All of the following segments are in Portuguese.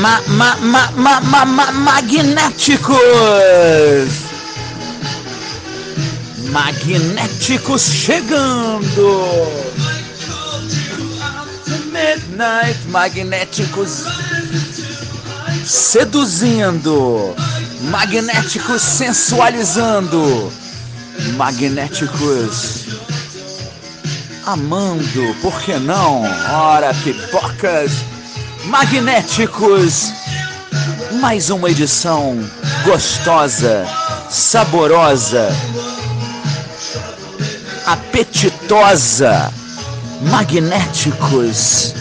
ma, ma, ma, ma, ma, ma, magnéticos! Magnéticos chegando! Midnight Magnéticos seduzindo, magnéticos sensualizando, magnéticos amando, por que não? Ora, pipocas! Magnéticos. Mais uma edição gostosa, saborosa, apetitosa. Magnéticos.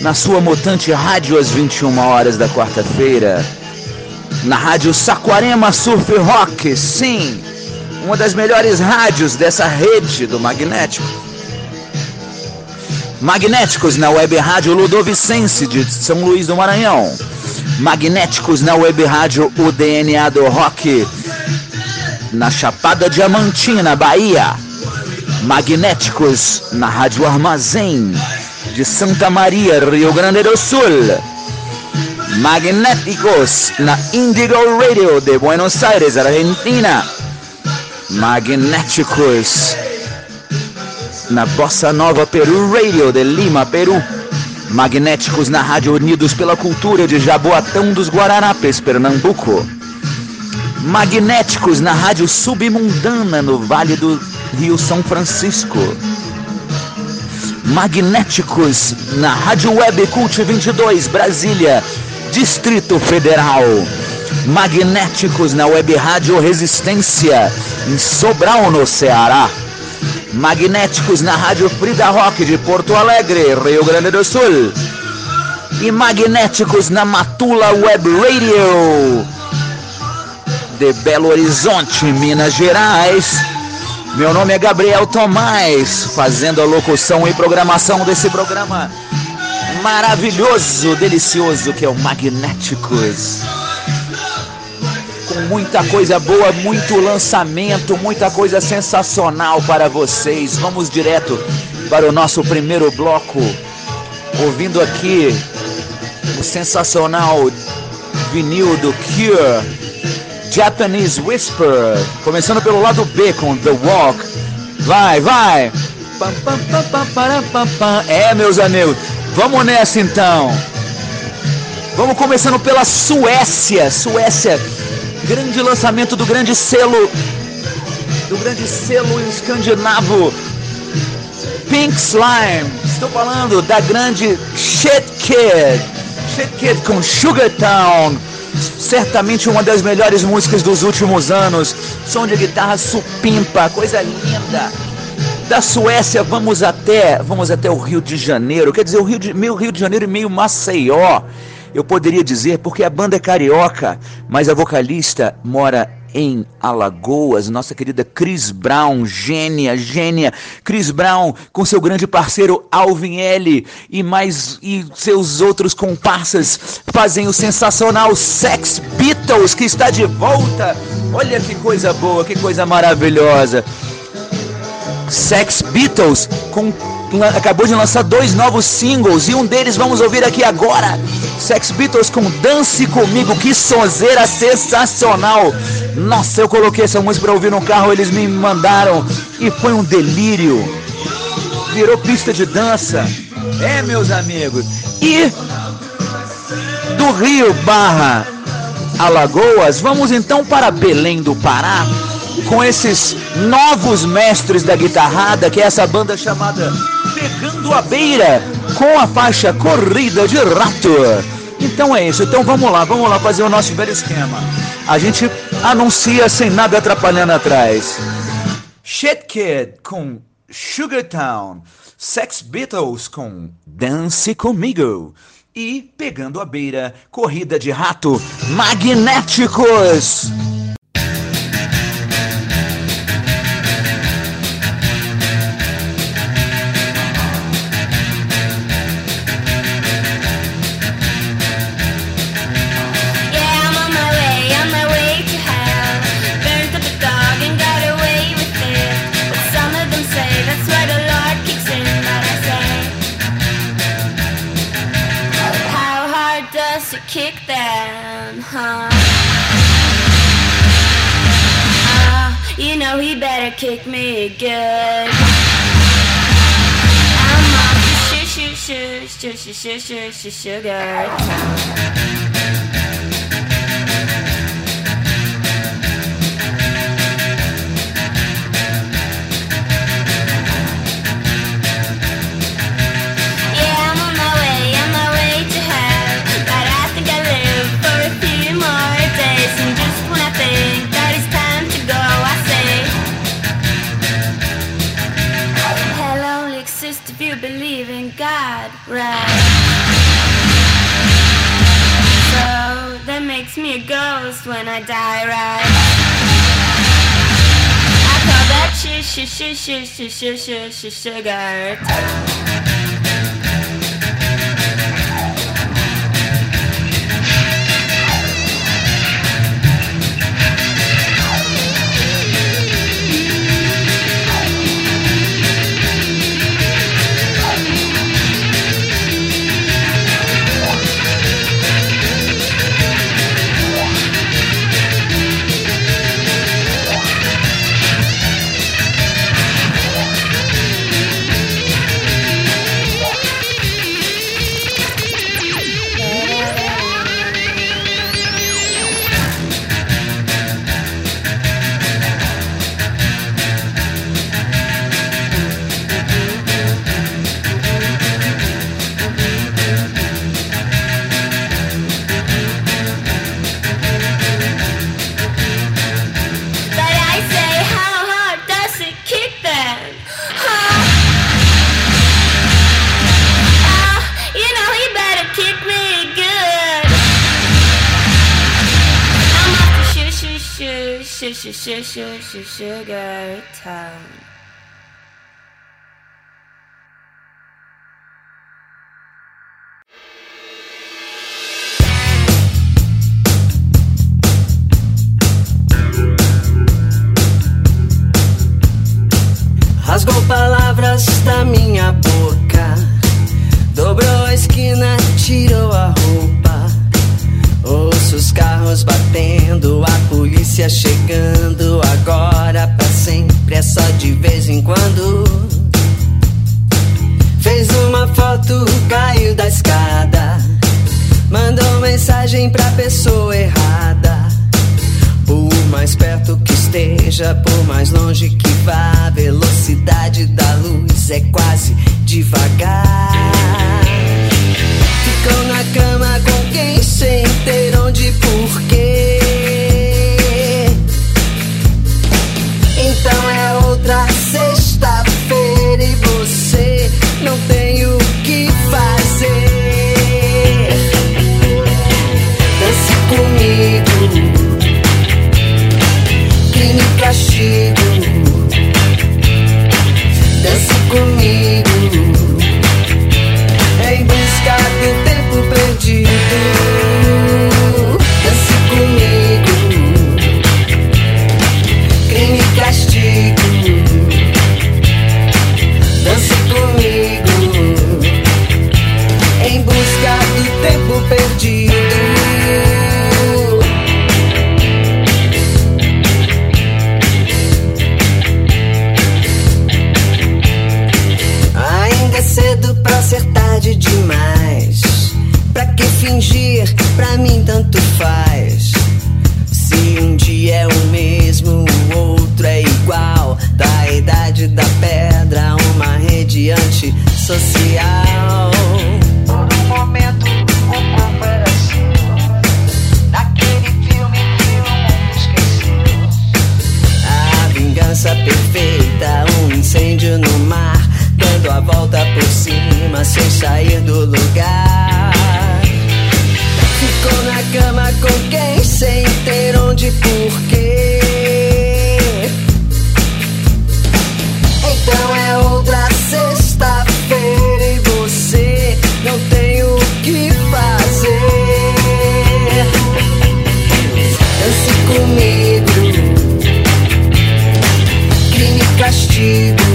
Na sua mutante rádio às 21 horas da quarta-feira. Na rádio Saquarema Surf Rock, sim, uma das melhores rádios dessa rede do Magnético Magnéticos na web rádio Ludovicense de São Luís do Maranhão. Magnéticos na web rádio O DNA do Rock na Chapada Diamantina, Bahia. Magnéticos na Rádio Armazém de Santa Maria, Rio Grande do Sul. Magnéticos na Indigo Radio de Buenos Aires, Argentina. Magnéticos na Bossa Nova Peru Radio de Lima, Peru. Magnéticos na Rádio Unidos pela Cultura de Jaboatão dos Guararapes, Pernambuco. Magnéticos na Rádio Submundana no Vale do Rio São Francisco. Magnéticos na Rádio Web Cult 22, Brasília, Distrito Federal. Magnéticos na Web Rádio Resistência, em Sobral, no Ceará magnéticos na Rádio Frida Rock de Porto Alegre, Rio Grande do Sul. E magnéticos na Matula Web Radio de Belo Horizonte, Minas Gerais. Meu nome é Gabriel Tomás, fazendo a locução e programação desse programa maravilhoso, delicioso que é o Magnéticos muita coisa boa, muito lançamento, muita coisa sensacional para vocês. Vamos direto para o nosso primeiro bloco, ouvindo aqui o sensacional vinil do Cure, Japanese Whisper, começando pelo lado B com The Walk. Vai, vai! É, meus amigos, vamos nessa então. Vamos começando pela Suécia. Suécia grande lançamento do grande selo do grande selo escandinavo Pink Slime. Estou falando da grande Shit Kid. Shit Kid com Sugar Town. Certamente uma das melhores músicas dos últimos anos. Som de guitarra supimpa, coisa linda. Da Suécia vamos até, vamos até o Rio de Janeiro. Quer dizer, o Rio de, meio Rio de Janeiro e meio Maceió eu poderia dizer porque a banda é carioca, mas a vocalista mora em Alagoas, nossa querida Chris Brown, gênia, gênia. Chris Brown com seu grande parceiro Alvin L e mais e seus outros comparsas fazem o sensacional Sex Beatles que está de volta. Olha que coisa boa, que coisa maravilhosa. Sex Beatles com acabou de lançar dois novos singles e um deles vamos ouvir aqui agora. Sex Beatles com Dance Comigo, que sonzeira sensacional. Nossa, eu coloquei essa música para ouvir no carro, eles me mandaram e foi um delírio. Virou pista de dança. É, meus amigos. E do Rio Barra Alagoas, vamos então para Belém do Pará com esses novos mestres da guitarrada, que é essa banda chamada Pegando a Beira, com a faixa Corrida de Rato. Então é isso, então vamos lá, vamos lá fazer o nosso velho esquema. A gente anuncia sem nada atrapalhando atrás. Shit Kid com Sugar Town, Sex Beatles com Dance Comigo e Pegando a Beira, Corrida de Rato, Magnéticos. good. I'm off the sugar. when I die, right? I call that sh sh sh sh sh sh sh sugar. 是谁给 outra sexta-feira e você não tem o que fazer. Dance comigo, crime e castigo. Castigo.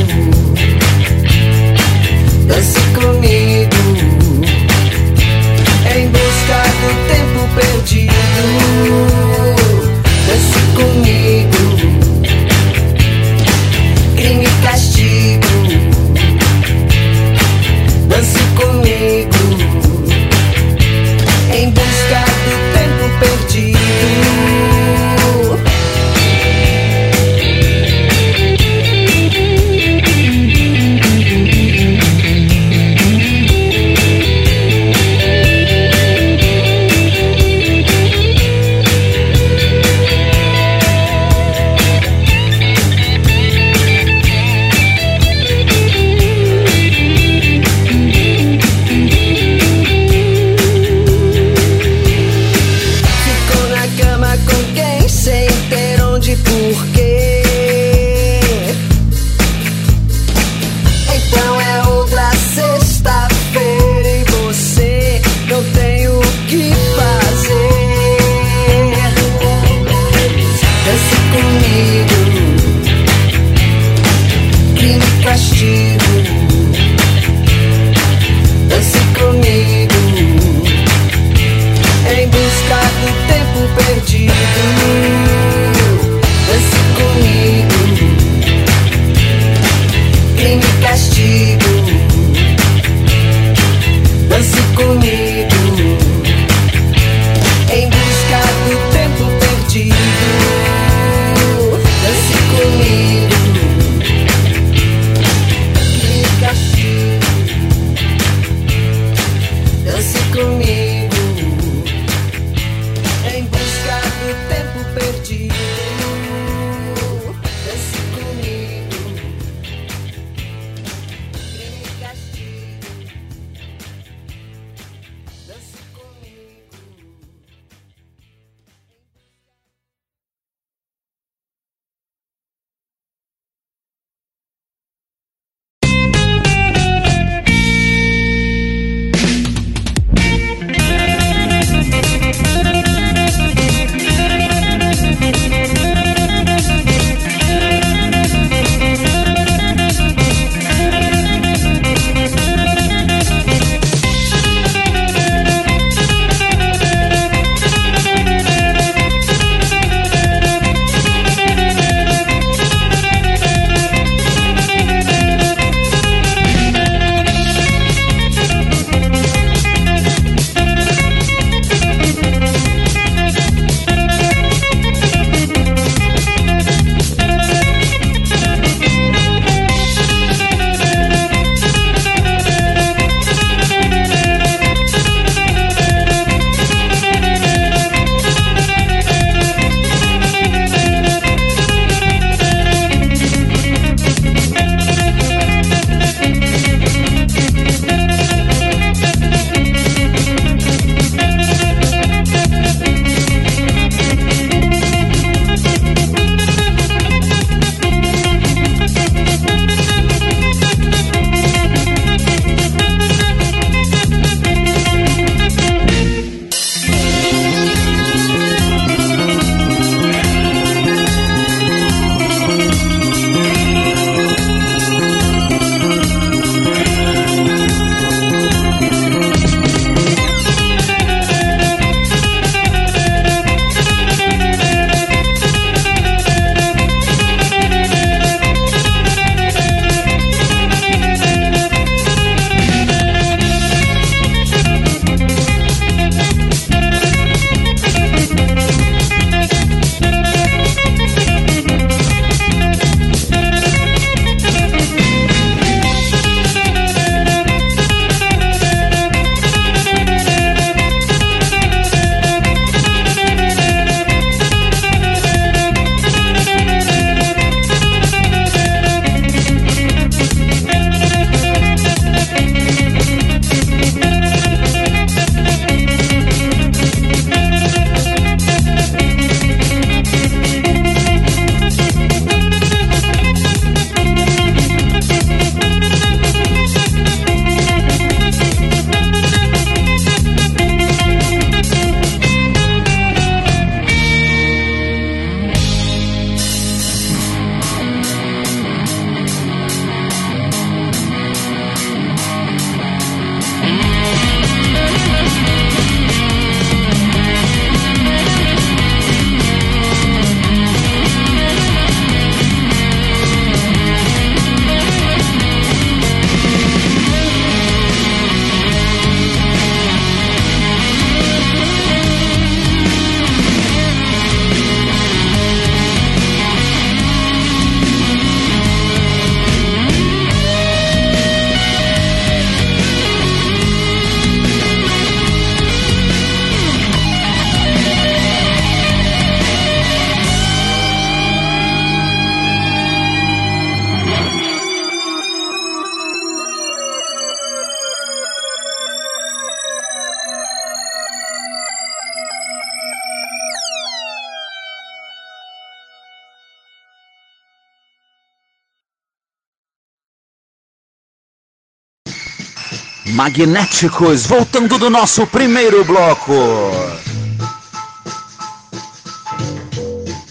Magnéticos, voltando do nosso primeiro bloco.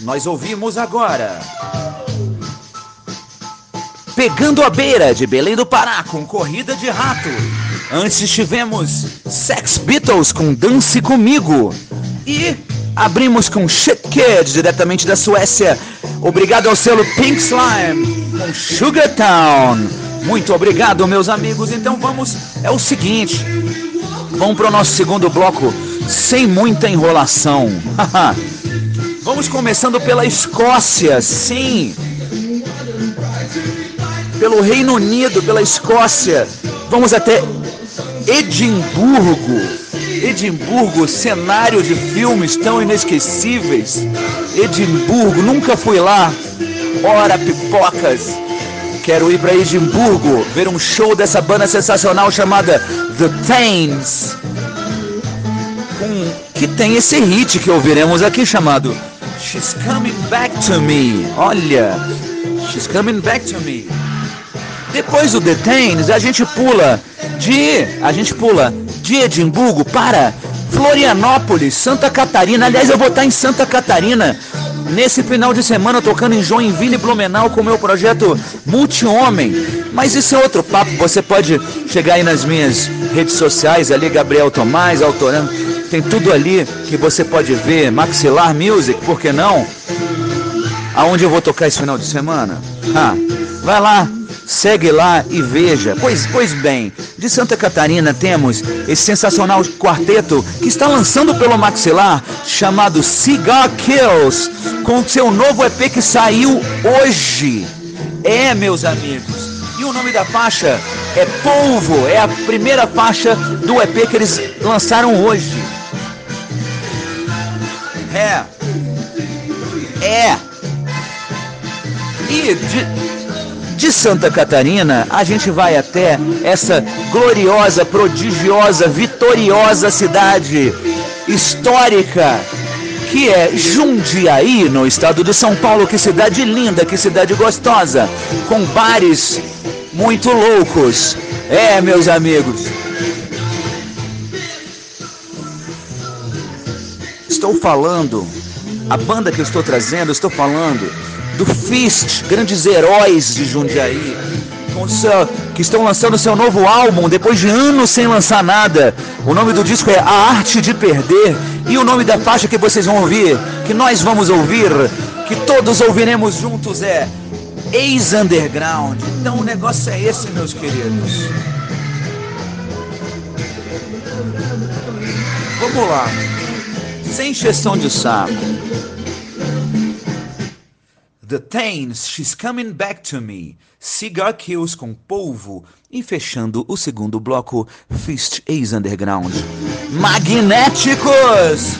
Nós ouvimos agora. Pegando a beira de Belém do Pará com Corrida de Rato. Antes tivemos Sex Beatles com Dance Comigo. E abrimos com Shit Kid, diretamente da Suécia. Obrigado ao selo Pink Slime com Sugar Town. Muito obrigado, meus amigos. Então vamos. É o seguinte. Vamos para o nosso segundo bloco sem muita enrolação. vamos começando pela Escócia, sim. Pelo Reino Unido, pela Escócia. Vamos até Edimburgo. Edimburgo, cenário de filmes tão inesquecíveis. Edimburgo, nunca fui lá. Ora, pipocas. Quero ir para Edimburgo ver um show dessa banda sensacional chamada The Thames. Um, que tem esse hit que ouviremos aqui chamado She's Coming Back to Me. Olha, She's Coming Back to Me. Depois do The Thames, a gente pula de a gente pula de Edimburgo para Florianópolis, Santa Catarina. Aliás, eu vou estar em Santa Catarina nesse final de semana tocando em Joinville e Blumenau com o meu projeto Multi-Homem. Mas isso é outro papo. Você pode chegar aí nas minhas redes sociais ali, Gabriel Tomás, autorando. Tem tudo ali que você pode ver. Maxilar Music, por que não? Aonde eu vou tocar esse final de semana? Ah, vai lá, Segue lá e veja. Pois, pois bem, de Santa Catarina temos esse sensacional quarteto que está lançando pelo Maxilar, chamado Cigar Kills, com seu novo EP que saiu hoje. É, meus amigos. E o nome da faixa é Polvo, é a primeira faixa do EP que eles lançaram hoje. É. É. E de, de Santa Catarina, a gente vai até essa gloriosa, prodigiosa, vitoriosa cidade histórica que é Jundiaí, no estado de São Paulo. Que cidade linda, que cidade gostosa, com bares muito loucos. É, meus amigos. Estou falando, a banda que eu estou trazendo, estou falando do Fist, grandes heróis de Jundiaí, seu, que estão lançando seu novo álbum depois de anos sem lançar nada. O nome do disco é A Arte de Perder e o nome da faixa que vocês vão ouvir, que nós vamos ouvir, que todos ouviremos juntos é Ex Underground. Então o negócio é esse, meus queridos. Vamos lá. Sem encheção de saco. The Thames, She's Coming Back to Me, Cigar Kills com Polvo e fechando o segundo bloco, Fist Ace Underground. Magnéticos!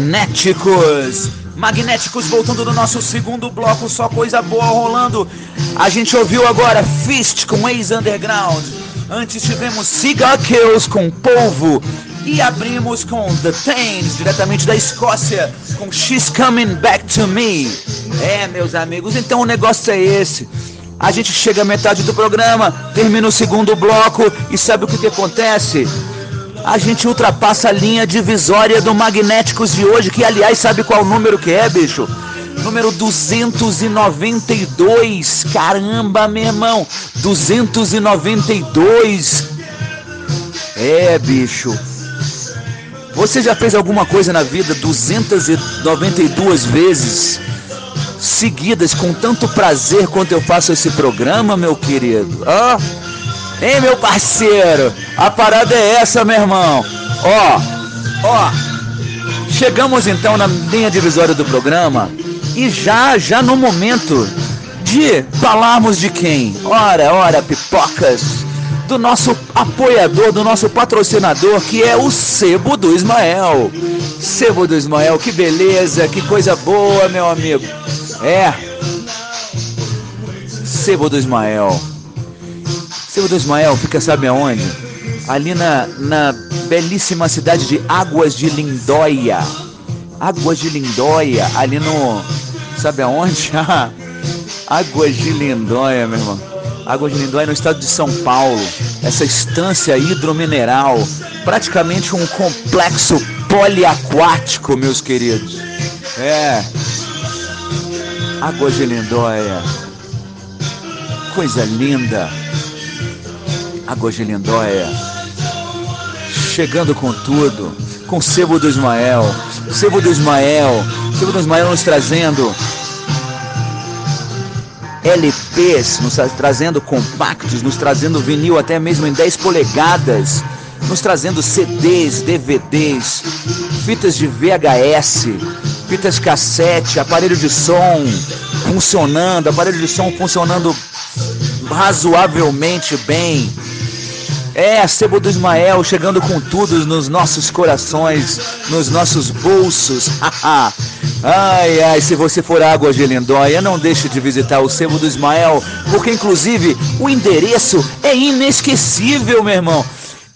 Magnéticos. Magnéticos voltando no nosso segundo bloco, só coisa boa rolando. A gente ouviu agora Fist com Ex Underground. Antes tivemos Cigar Kills com Polvo. E abrimos com The Thames, diretamente da Escócia, com She's Coming Back to Me. É, meus amigos, então o negócio é esse. A gente chega à metade do programa, termina o segundo bloco e sabe o que, que acontece? A gente ultrapassa a linha divisória do Magnéticos de hoje, que aliás sabe qual número que é, bicho? Número 292. Caramba, meu irmão. 292. É, bicho. Você já fez alguma coisa na vida 292 vezes seguidas com tanto prazer quanto eu faço esse programa, meu querido? Ah, Hein, meu parceiro? A parada é essa, meu irmão. Ó, ó. Chegamos então na linha divisória do programa e já, já no momento de falarmos de quem? Ora, ora, pipocas. Do nosso apoiador, do nosso patrocinador, que é o Sebo do Ismael. Sebo do Ismael, que beleza, que coisa boa, meu amigo. É. Sebo do Ismael. Sebo do Ismael fica sabe aonde? Ali na, na belíssima cidade de Águas de Lindóia. Águas de Lindóia, ali no. Sabe aonde? Águas de Lindóia, meu irmão. Águas de Lindóia no estado de São Paulo. Essa estância hidromineral. Praticamente um complexo poliaquático, meus queridos. É. Águas de Lindóia. Coisa linda. Águas de Lindóia. Chegando com tudo. Com sebo do Ismael. Sebo do Ismael. Sebo do Ismael nos trazendo LPs, nos tra- trazendo compactos, nos trazendo vinil até mesmo em 10 polegadas, nos trazendo CDs, DVDs, fitas de VHS, fitas cassete, aparelho de som funcionando, aparelho de som funcionando razoavelmente bem. É, Sebo do Ismael chegando com tudo nos nossos corações, nos nossos bolsos. ai, ai, se você for Água de Lindóia, não deixe de visitar o Sebo do Ismael, porque inclusive o endereço é inesquecível, meu irmão.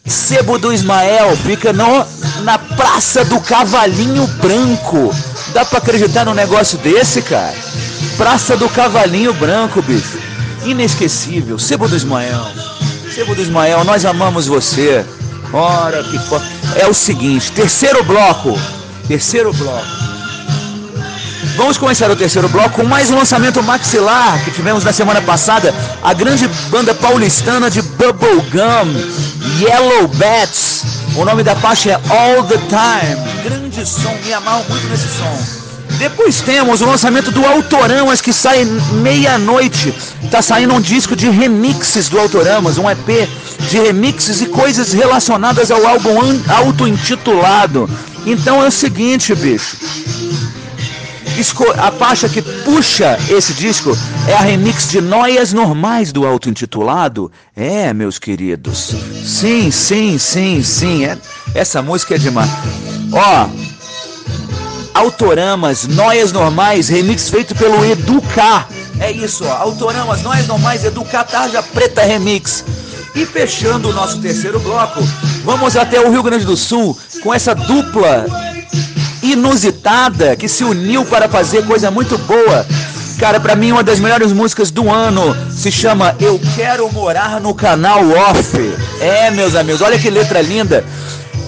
Sebo do Ismael fica no, na Praça do Cavalinho Branco. Dá pra acreditar num negócio desse, cara? Praça do Cavalinho Branco, bicho. Inesquecível. Sebo do Ismael. Sebo do Ismael, nós amamos você. Ora, que fo... É o seguinte, terceiro bloco. Terceiro bloco. Vamos começar o terceiro bloco com mais um lançamento maxilar que tivemos na semana passada. A grande banda paulistana de Bubblegum, Yellow Bats. O nome da faixa é All the Time. Grande som, me amarro muito nesse som. Depois temos o lançamento do Autoramas que sai meia-noite. Tá saindo um disco de remixes do Autoramas, um EP de remixes e coisas relacionadas ao álbum auto-intitulado. Então é o seguinte, bicho. A faixa que puxa esse disco é a remix de Noias Normais do auto-intitulado. É, meus queridos. Sim, sim, sim, sim. É, essa música é demais. Ó, Autoramas, Noias Normais, remix feito pelo Educar. É isso, ó. Autoramas, Noias Normais, Educar, Tarja Preta Remix. E fechando o nosso terceiro bloco, vamos até o Rio Grande do Sul com essa dupla inusitada que se uniu para fazer coisa muito boa. Cara, para mim uma das melhores músicas do ano se chama Eu Quero Morar no Canal Off. É, meus amigos, olha que letra linda.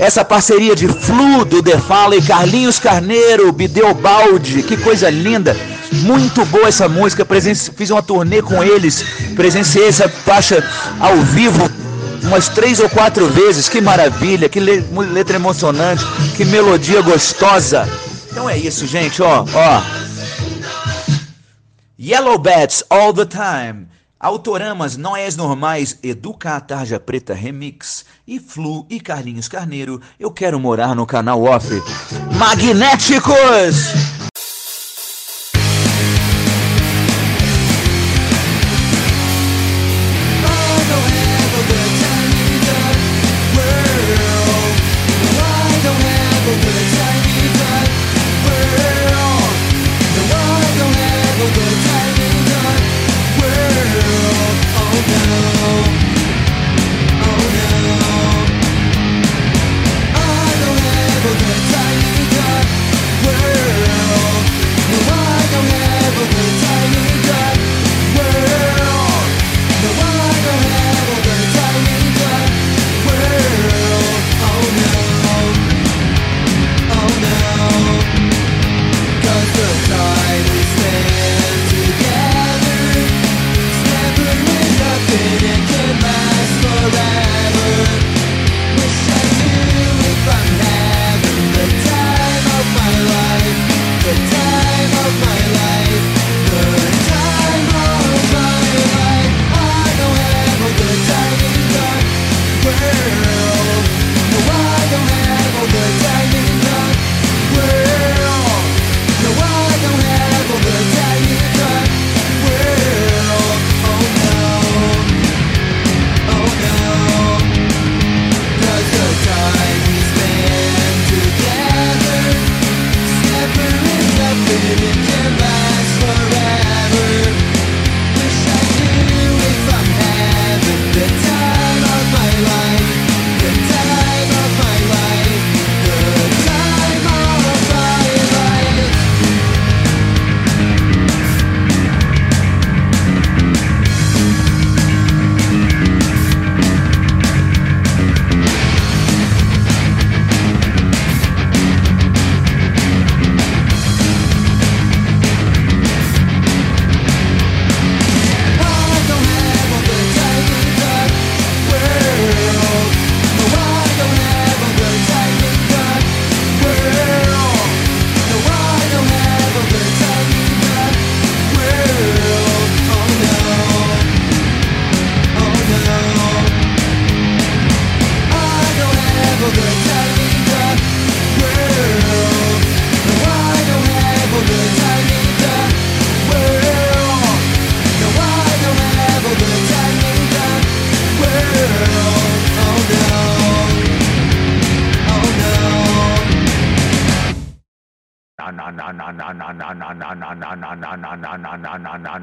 Essa parceria de Flu do The Fala e Carlinhos Carneiro, Bideobaldi, que coisa linda. Muito boa essa música, Presenci... fiz uma turnê com eles, presenciei essa faixa ao vivo umas três ou quatro vezes. Que maravilha, que letra emocionante, que melodia gostosa. Então é isso, gente, ó, ó. Yellow Bats All the Time. Autoramas Noés Normais, Educa a Tarja Preta Remix e Flu e Carlinhos Carneiro. Eu quero morar no canal Off. Magnéticos!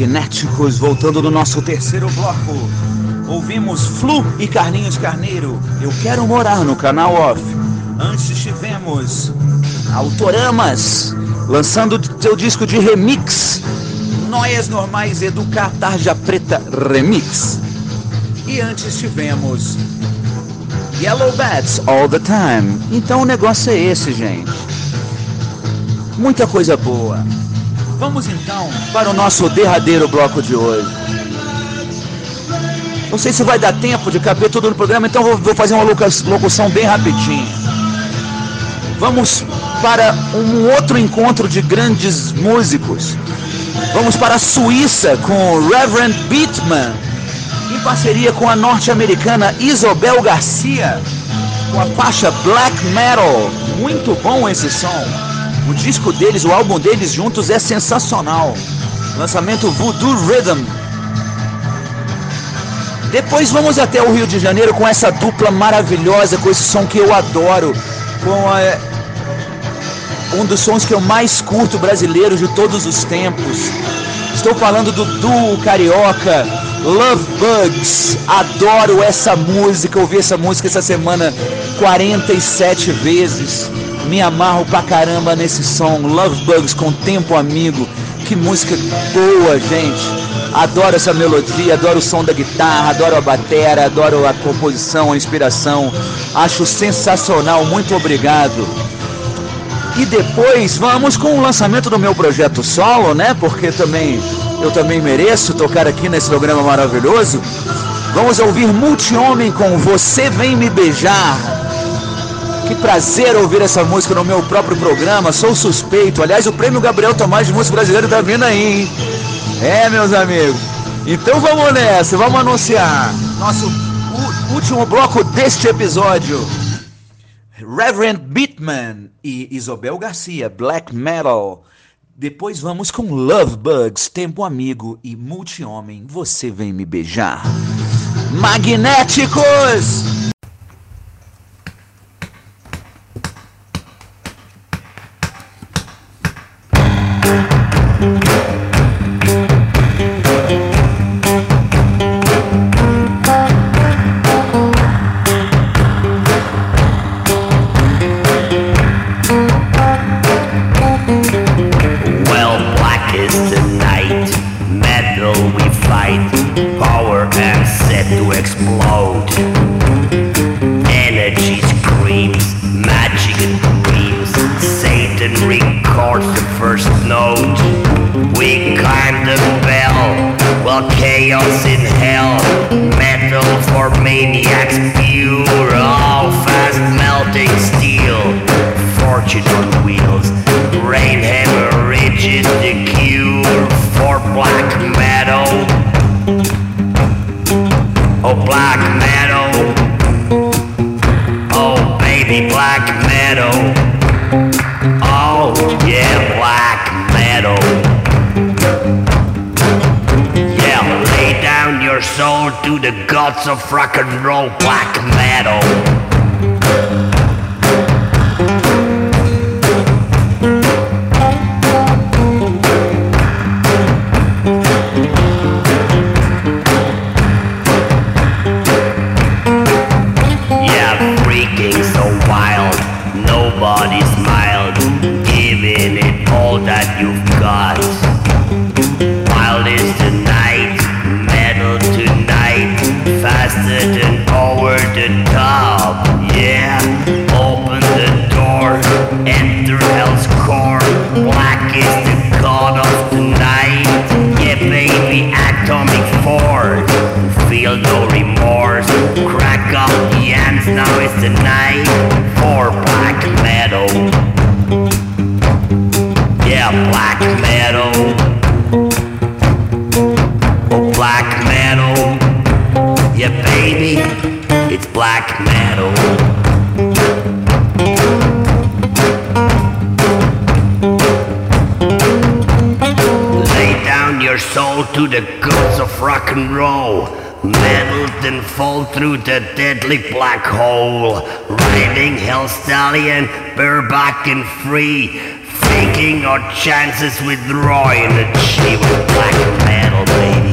Magnéticos, voltando do nosso terceiro bloco. Ouvimos Flu e Carlinhos Carneiro. Eu quero morar no canal off. Antes tivemos Autoramas, lançando seu disco de remix. Noias Normais Educar Tarja Preta Remix. E antes tivemos Yellow Bats All the Time. Então o negócio é esse, gente. Muita coisa boa. Vamos então para o nosso derradeiro bloco de hoje. Não sei se vai dar tempo de caber tudo no programa, então vou, fazer uma locução bem rapidinho. Vamos para um outro encontro de grandes músicos. Vamos para a Suíça com Reverend Beatman, em parceria com a norte-americana Isobel Garcia, com a faixa Black Metal. Muito bom esse som. O disco deles, o álbum deles juntos é sensacional. Lançamento Voodoo Rhythm. Depois vamos até o Rio de Janeiro com essa dupla maravilhosa, com esse som que eu adoro, com a, um dos sons que eu mais curto brasileiro de todos os tempos. Estou falando do duo carioca Love Bugs. Adoro essa música, ouvi essa música essa semana 47 vezes. Me amarro pra caramba nesse som. Love Bugs com Tempo Amigo. Que música boa, gente. Adoro essa melodia, adoro o som da guitarra, adoro a batera, adoro a composição, a inspiração. Acho sensacional. Muito obrigado. E depois vamos com o lançamento do meu projeto solo, né? Porque também eu também mereço tocar aqui nesse programa maravilhoso. Vamos ouvir Multi-Homem com Você Vem Me Beijar. Que prazer ouvir essa música no meu próprio programa. Sou suspeito. Aliás, o prêmio Gabriel Tomás de Música Brasileira tá vindo aí, hein? É, meus amigos. Então vamos nessa, vamos anunciar nosso último bloco deste episódio. Reverend Beatman e Isobel Garcia, Black Metal. Depois vamos com Love Bugs, Tempo Amigo e Multi-Homem, Você Vem Me Beijar. Magnéticos! right. Of rock and roll black metal. black metal. Lay down your soul to the gods of rock and roll. Metal then fall through the deadly black hole. Riding hell stallion, bareback and free. Faking our chances with Roy and the cheap black metal baby.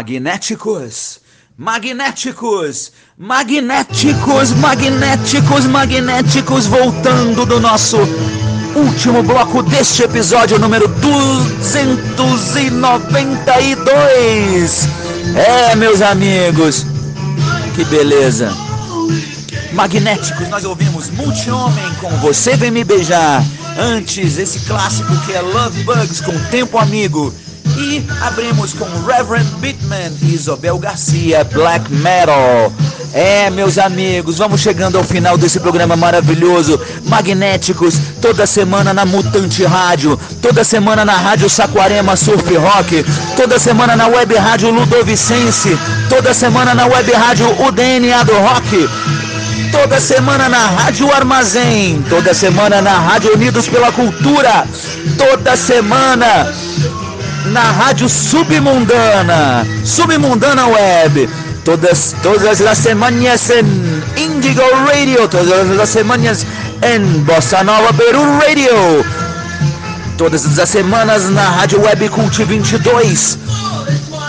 Magnéticos, magnéticos, magnéticos, magnéticos, magnéticos, voltando do nosso último bloco deste episódio número 292. É, meus amigos, que beleza. Magnéticos, nós ouvimos Multi-Homem com Você Vem Me Beijar. Antes, esse clássico que é Love Bugs com Tempo Amigo. E abrimos com Reverend Bitman e Isabel Garcia, Black Metal. É, meus amigos, vamos chegando ao final desse programa maravilhoso. Magnéticos, toda semana na Mutante Rádio, toda semana na Rádio Saquarema Surf Rock, toda semana na Web Rádio Ludovicense, toda semana na Web Rádio UDNA do Rock toda semana na Rádio Armazém, toda semana na Rádio Unidos pela Cultura, toda semana na Rádio Submundana, Submundana Web, todas, todas as semanas em Indigo Radio, todas as semanas em Bossa Nova Peru Radio, todas as semanas na Rádio Web Cult 22,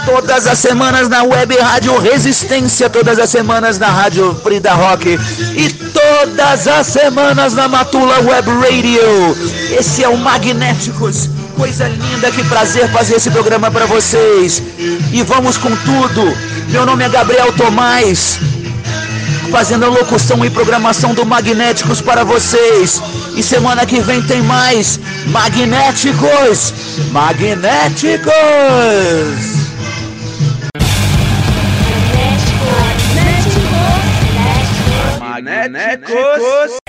todas as semanas na Web Rádio Resistência, todas as semanas na Rádio Frida Rock e todas as semanas na Matula Web Radio. Esse é o Magnéticos. Coisa linda, que prazer fazer esse programa para vocês. E vamos com tudo. Meu nome é Gabriel Tomás, fazendo a locução e programação do Magnéticos para vocês. E semana que vem tem mais Magnéticos. Magnéticos. Magnéticos.